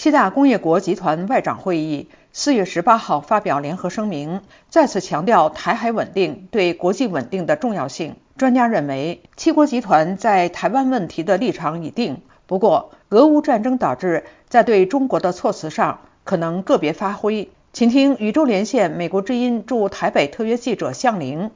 七大工业国集团外长会议四月十八号发表联合声明，再次强调台海稳定对国际稳定的重要性。专家认为，七国集团在台湾问题的立场已定，不过俄乌战争导致在对中国的措辞上可能个别发挥。请听宇宙连线美国之音驻台北特约记者向玲。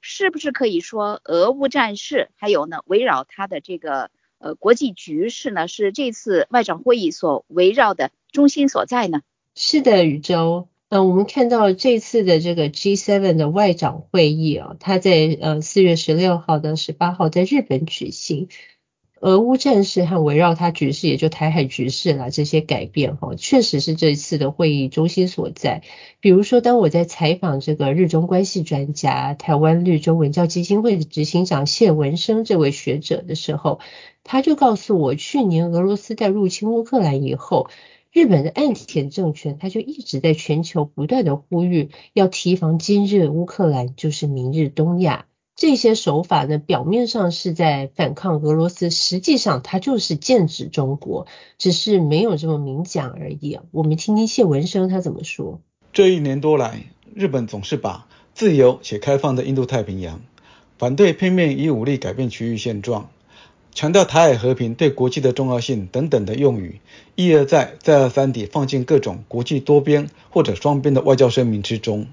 是不是可以说，俄乌战事还有呢，围绕它的这个？呃，国际局势呢是这次外长会议所围绕的中心所在呢。是的，宇宙。呃，我们看到这次的这个 G7 的外长会议啊，它在呃四月十六号到十八号在日本举行。俄乌战事和围绕它局势，也就台海局势啦，这些改变哈，确实是这次的会议中心所在。比如说，当我在采访这个日中关系专家、台湾绿洲文教基金会的执行长谢文生这位学者的时候，他就告诉我，去年俄罗斯在入侵乌克兰以后，日本的岸田政权他就一直在全球不断的呼吁，要提防今日乌克兰就是明日东亚。这些手法呢，表面上是在反抗俄罗斯，实际上它就是剑指中国，只是没有这么明讲而已。我们听听谢文生他怎么说。这一年多来，日本总是把自由且开放的印度太平洋、反对片面以武力改变区域现状、强调台海和平对国际的重要性等等的用语，一而再、再而三地放进各种国际多边或者双边的外交声明之中。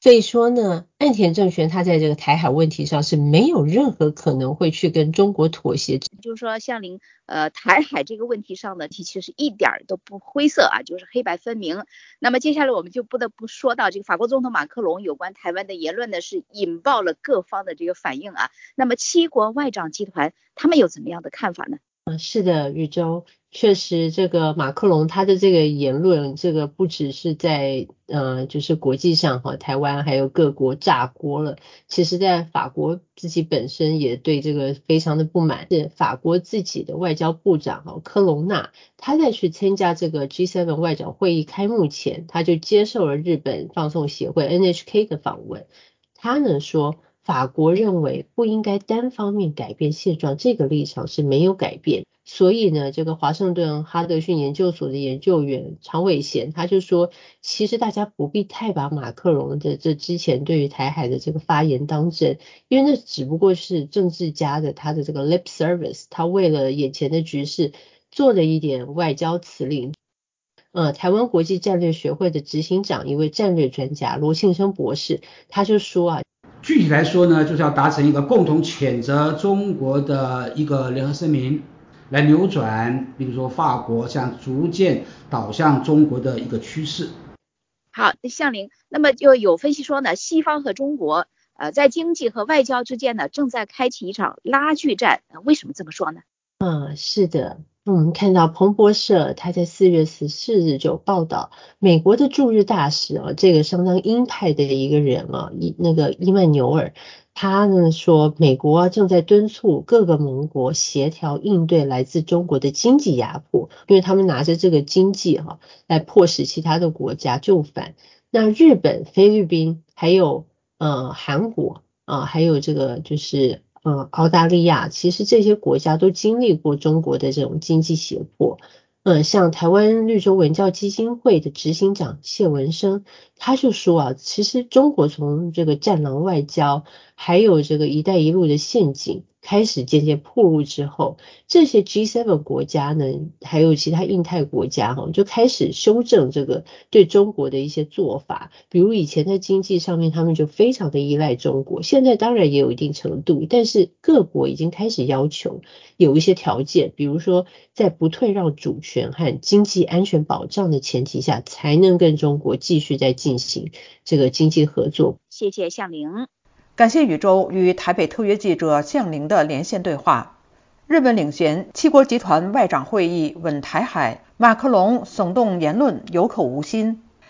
所以说呢，岸田政权他在这个台海问题上是没有任何可能会去跟中国妥协。就是说，像您呃台海这个问题上呢，其实是一点儿都不灰色啊，就是黑白分明。那么接下来我们就不得不说到这个法国总统马克龙有关台湾的言论呢，是引爆了各方的这个反应啊。那么七国外长集团他们有怎么样的看法呢？嗯，是的，宇宙。确实，这个马克龙他的这个言论，这个不只是在呃，就是国际上哈，台湾还有各国炸锅了。其实，在法国自己本身也对这个非常的不满。是法国自己的外交部长哈科隆纳，他在去参加这个 G7 外长会议开幕前，他就接受了日本放送协会 NHK 的访问。他呢说，法国认为不应该单方面改变现状，这个立场是没有改变。所以呢，这个华盛顿哈德逊研究所的研究员常伟贤他就说，其实大家不必太把马克龙的这之前对于台海的这个发言当真，因为那只不过是政治家的他的这个 lip service，他为了眼前的局势做了一点外交辞令。呃，台湾国际战略学会的执行长一位战略专家罗庆生博士他就说啊，具体来说呢，就是要达成一个共同谴责中国的一个联合声明。来扭转，比如说法国向逐渐倒向中国的一个趋势。好，向林，那么就有分析说呢，西方和中国呃在经济和外交之间呢正在开启一场拉锯战。为什么这么说呢？嗯，是的，我们看到彭博社他在四月十四日就报道，美国的驻日大使啊，这个相当鹰派的一个人啊，伊那个伊曼纽尔。他呢说，美国正在敦促各个盟国协调应对来自中国的经济压迫，因为他们拿着这个经济哈来迫使其他的国家就范。那日本、菲律宾还有呃韩国啊，还有这个就是嗯澳大利亚，其实这些国家都经历过中国的这种经济胁迫。嗯，像台湾绿洲文教基金会的执行长谢文生，他就说啊，其实中国从这个战狼外交，还有这个一带一路的陷阱。开始渐渐破路之后，这些 G7 国家呢，还有其他印太国家哈，就开始修正这个对中国的一些做法。比如以前在经济上面，他们就非常的依赖中国，现在当然也有一定程度，但是各国已经开始要求有一些条件，比如说在不退让主权和经济安全保障的前提下，才能跟中国继续在进行这个经济合作。谢谢向玲。感谢宇宙与台北特约记者向凌的连线对话。日本领衔七国集团外长会议稳台海，马克龙耸动言论有口无心。